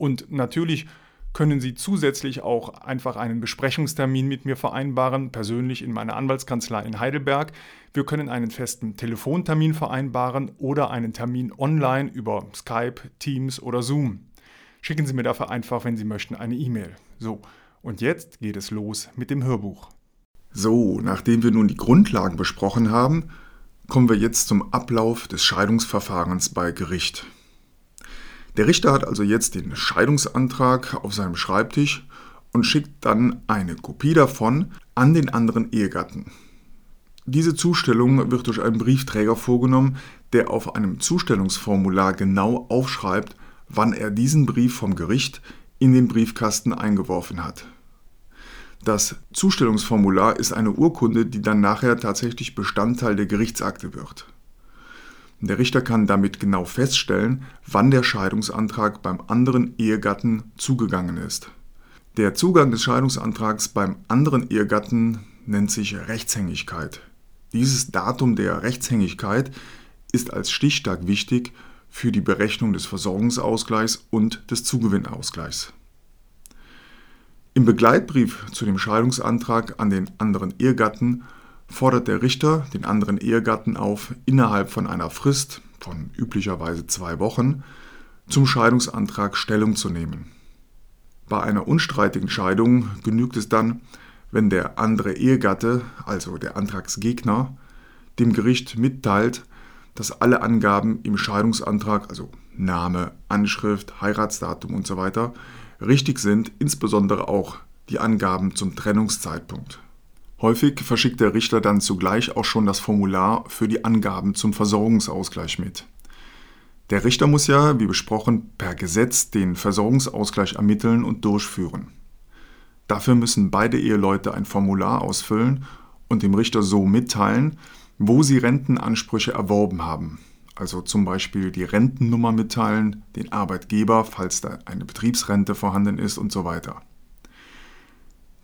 Und natürlich können Sie zusätzlich auch einfach einen Besprechungstermin mit mir vereinbaren, persönlich in meiner Anwaltskanzlei in Heidelberg. Wir können einen festen Telefontermin vereinbaren oder einen Termin online über Skype, Teams oder Zoom. Schicken Sie mir dafür einfach, wenn Sie möchten, eine E-Mail. So, und jetzt geht es los mit dem Hörbuch. So, nachdem wir nun die Grundlagen besprochen haben, kommen wir jetzt zum Ablauf des Scheidungsverfahrens bei Gericht. Der Richter hat also jetzt den Scheidungsantrag auf seinem Schreibtisch und schickt dann eine Kopie davon an den anderen Ehegatten. Diese Zustellung wird durch einen Briefträger vorgenommen, der auf einem Zustellungsformular genau aufschreibt, wann er diesen Brief vom Gericht in den Briefkasten eingeworfen hat. Das Zustellungsformular ist eine Urkunde, die dann nachher tatsächlich Bestandteil der Gerichtsakte wird. Der Richter kann damit genau feststellen, wann der Scheidungsantrag beim anderen Ehegatten zugegangen ist. Der Zugang des Scheidungsantrags beim anderen Ehegatten nennt sich Rechtshängigkeit. Dieses Datum der Rechtshängigkeit ist als Stichtag wichtig für die Berechnung des Versorgungsausgleichs und des Zugewinnausgleichs. Im Begleitbrief zu dem Scheidungsantrag an den anderen Ehegatten fordert der Richter den anderen Ehegatten auf, innerhalb von einer Frist von üblicherweise zwei Wochen zum Scheidungsantrag Stellung zu nehmen. Bei einer unstreitigen Scheidung genügt es dann, wenn der andere Ehegatte, also der Antragsgegner, dem Gericht mitteilt, dass alle Angaben im Scheidungsantrag, also Name, Anschrift, Heiratsdatum usw., so richtig sind, insbesondere auch die Angaben zum Trennungszeitpunkt. Häufig verschickt der Richter dann zugleich auch schon das Formular für die Angaben zum Versorgungsausgleich mit. Der Richter muss ja, wie besprochen, per Gesetz den Versorgungsausgleich ermitteln und durchführen. Dafür müssen beide Eheleute ein Formular ausfüllen und dem Richter so mitteilen, wo sie Rentenansprüche erworben haben. Also zum Beispiel die Rentennummer mitteilen, den Arbeitgeber, falls da eine Betriebsrente vorhanden ist und so weiter.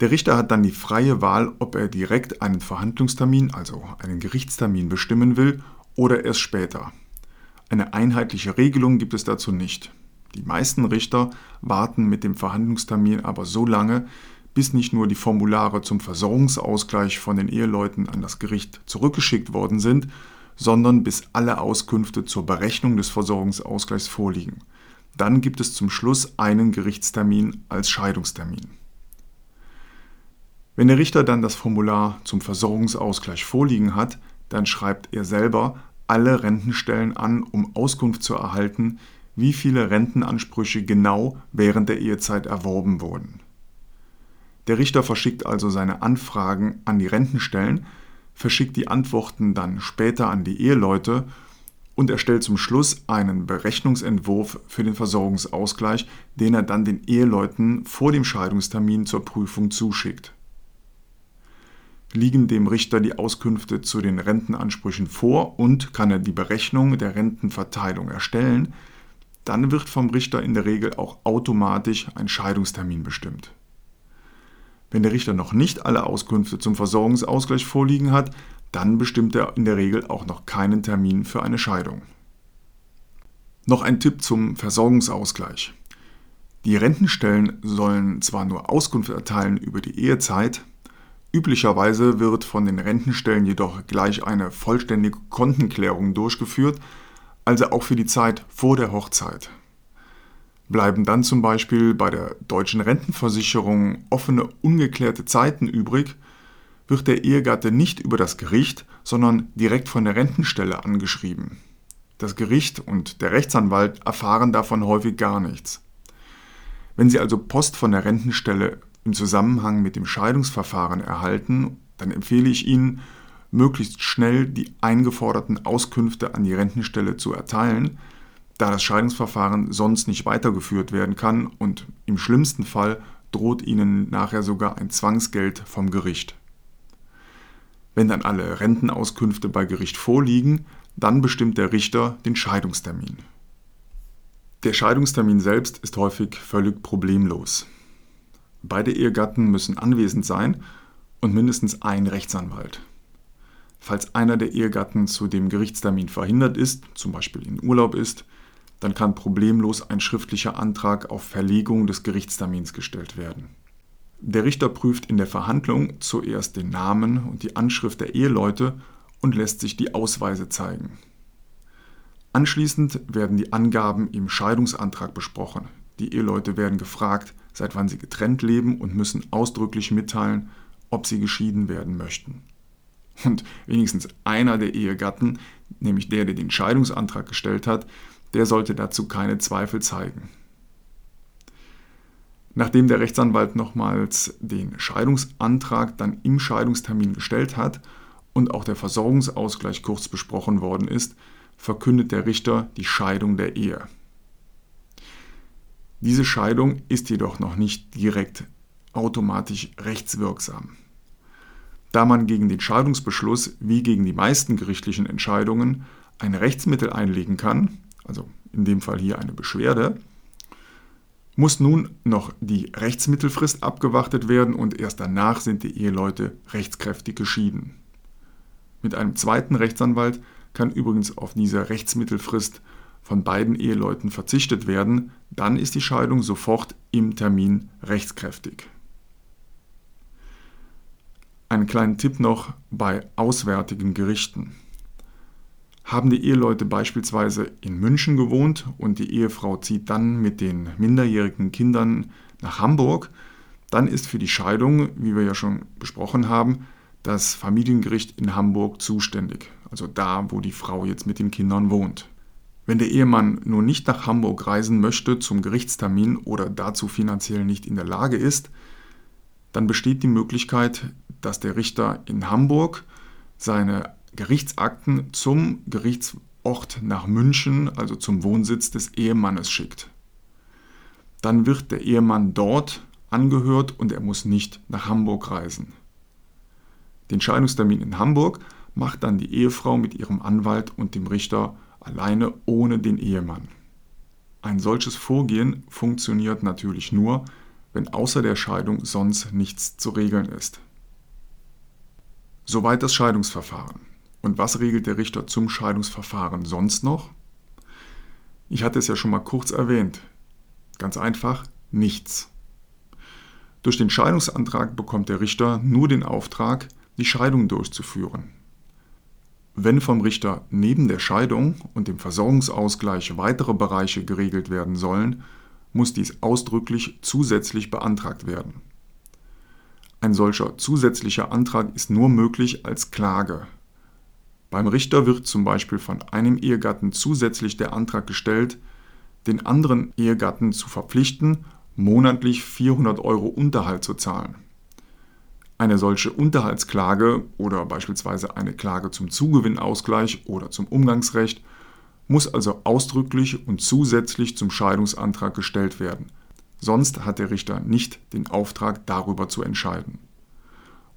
Der Richter hat dann die freie Wahl, ob er direkt einen Verhandlungstermin, also einen Gerichtstermin bestimmen will oder erst später. Eine einheitliche Regelung gibt es dazu nicht. Die meisten Richter warten mit dem Verhandlungstermin aber so lange, bis nicht nur die Formulare zum Versorgungsausgleich von den Eheleuten an das Gericht zurückgeschickt worden sind, sondern bis alle Auskünfte zur Berechnung des Versorgungsausgleichs vorliegen. Dann gibt es zum Schluss einen Gerichtstermin als Scheidungstermin. Wenn der Richter dann das Formular zum Versorgungsausgleich vorliegen hat, dann schreibt er selber alle Rentenstellen an, um Auskunft zu erhalten, wie viele Rentenansprüche genau während der Ehezeit erworben wurden. Der Richter verschickt also seine Anfragen an die Rentenstellen, verschickt die Antworten dann später an die Eheleute und erstellt zum Schluss einen Berechnungsentwurf für den Versorgungsausgleich, den er dann den Eheleuten vor dem Scheidungstermin zur Prüfung zuschickt liegen dem Richter die Auskünfte zu den Rentenansprüchen vor und kann er die Berechnung der Rentenverteilung erstellen, dann wird vom Richter in der Regel auch automatisch ein Scheidungstermin bestimmt. Wenn der Richter noch nicht alle Auskünfte zum Versorgungsausgleich vorliegen hat, dann bestimmt er in der Regel auch noch keinen Termin für eine Scheidung. Noch ein Tipp zum Versorgungsausgleich. Die Rentenstellen sollen zwar nur Auskunft erteilen über die Ehezeit, Üblicherweise wird von den Rentenstellen jedoch gleich eine vollständige Kontenklärung durchgeführt, also auch für die Zeit vor der Hochzeit. Bleiben dann zum Beispiel bei der deutschen Rentenversicherung offene, ungeklärte Zeiten übrig, wird der Ehegatte nicht über das Gericht, sondern direkt von der Rentenstelle angeschrieben. Das Gericht und der Rechtsanwalt erfahren davon häufig gar nichts. Wenn Sie also Post von der Rentenstelle im Zusammenhang mit dem Scheidungsverfahren erhalten, dann empfehle ich Ihnen, möglichst schnell die eingeforderten Auskünfte an die Rentenstelle zu erteilen, da das Scheidungsverfahren sonst nicht weitergeführt werden kann und im schlimmsten Fall droht Ihnen nachher sogar ein Zwangsgeld vom Gericht. Wenn dann alle Rentenauskünfte bei Gericht vorliegen, dann bestimmt der Richter den Scheidungstermin. Der Scheidungstermin selbst ist häufig völlig problemlos. Beide Ehegatten müssen anwesend sein und mindestens ein Rechtsanwalt. Falls einer der Ehegatten zu dem Gerichtstermin verhindert ist, zum Beispiel in Urlaub ist, dann kann problemlos ein schriftlicher Antrag auf Verlegung des Gerichtstermins gestellt werden. Der Richter prüft in der Verhandlung zuerst den Namen und die Anschrift der Eheleute und lässt sich die Ausweise zeigen. Anschließend werden die Angaben im Scheidungsantrag besprochen. Die Eheleute werden gefragt, seit wann sie getrennt leben und müssen ausdrücklich mitteilen, ob sie geschieden werden möchten. Und wenigstens einer der Ehegatten, nämlich der, der den Scheidungsantrag gestellt hat, der sollte dazu keine Zweifel zeigen. Nachdem der Rechtsanwalt nochmals den Scheidungsantrag dann im Scheidungstermin gestellt hat und auch der Versorgungsausgleich kurz besprochen worden ist, verkündet der Richter die Scheidung der Ehe. Diese Scheidung ist jedoch noch nicht direkt automatisch rechtswirksam. Da man gegen den Scheidungsbeschluss wie gegen die meisten gerichtlichen Entscheidungen ein Rechtsmittel einlegen kann, also in dem Fall hier eine Beschwerde, muss nun noch die Rechtsmittelfrist abgewartet werden und erst danach sind die Eheleute rechtskräftig geschieden. Mit einem zweiten Rechtsanwalt kann übrigens auf diese Rechtsmittelfrist von beiden Eheleuten verzichtet werden, dann ist die Scheidung sofort im Termin rechtskräftig. Einen kleinen Tipp noch bei auswärtigen Gerichten. Haben die Eheleute beispielsweise in München gewohnt und die Ehefrau zieht dann mit den minderjährigen Kindern nach Hamburg, dann ist für die Scheidung, wie wir ja schon besprochen haben, das Familiengericht in Hamburg zuständig, also da, wo die Frau jetzt mit den Kindern wohnt. Wenn der Ehemann nur nicht nach Hamburg reisen möchte zum Gerichtstermin oder dazu finanziell nicht in der Lage ist, dann besteht die Möglichkeit, dass der Richter in Hamburg seine Gerichtsakten zum Gerichtsort nach München, also zum Wohnsitz des Ehemannes schickt. Dann wird der Ehemann dort angehört und er muss nicht nach Hamburg reisen. Den Scheidungstermin in Hamburg macht dann die Ehefrau mit ihrem Anwalt und dem Richter alleine ohne den Ehemann. Ein solches Vorgehen funktioniert natürlich nur, wenn außer der Scheidung sonst nichts zu regeln ist. Soweit das Scheidungsverfahren. Und was regelt der Richter zum Scheidungsverfahren sonst noch? Ich hatte es ja schon mal kurz erwähnt. Ganz einfach, nichts. Durch den Scheidungsantrag bekommt der Richter nur den Auftrag, die Scheidung durchzuführen. Wenn vom Richter neben der Scheidung und dem Versorgungsausgleich weitere Bereiche geregelt werden sollen, muss dies ausdrücklich zusätzlich beantragt werden. Ein solcher zusätzlicher Antrag ist nur möglich als Klage. Beim Richter wird zum Beispiel von einem Ehegatten zusätzlich der Antrag gestellt, den anderen Ehegatten zu verpflichten, monatlich 400 Euro Unterhalt zu zahlen. Eine solche Unterhaltsklage oder beispielsweise eine Klage zum Zugewinnausgleich oder zum Umgangsrecht muss also ausdrücklich und zusätzlich zum Scheidungsantrag gestellt werden. Sonst hat der Richter nicht den Auftrag, darüber zu entscheiden.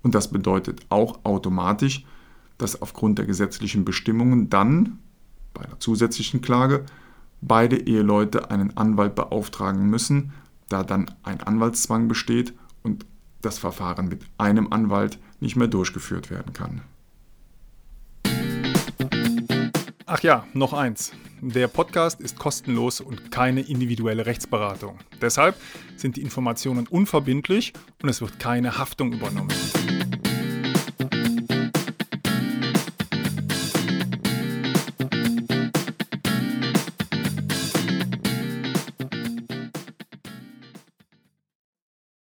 Und das bedeutet auch automatisch, dass aufgrund der gesetzlichen Bestimmungen dann bei einer zusätzlichen Klage beide Eheleute einen Anwalt beauftragen müssen, da dann ein Anwaltszwang besteht und das Verfahren mit einem Anwalt nicht mehr durchgeführt werden kann. Ach ja, noch eins. Der Podcast ist kostenlos und keine individuelle Rechtsberatung. Deshalb sind die Informationen unverbindlich und es wird keine Haftung übernommen.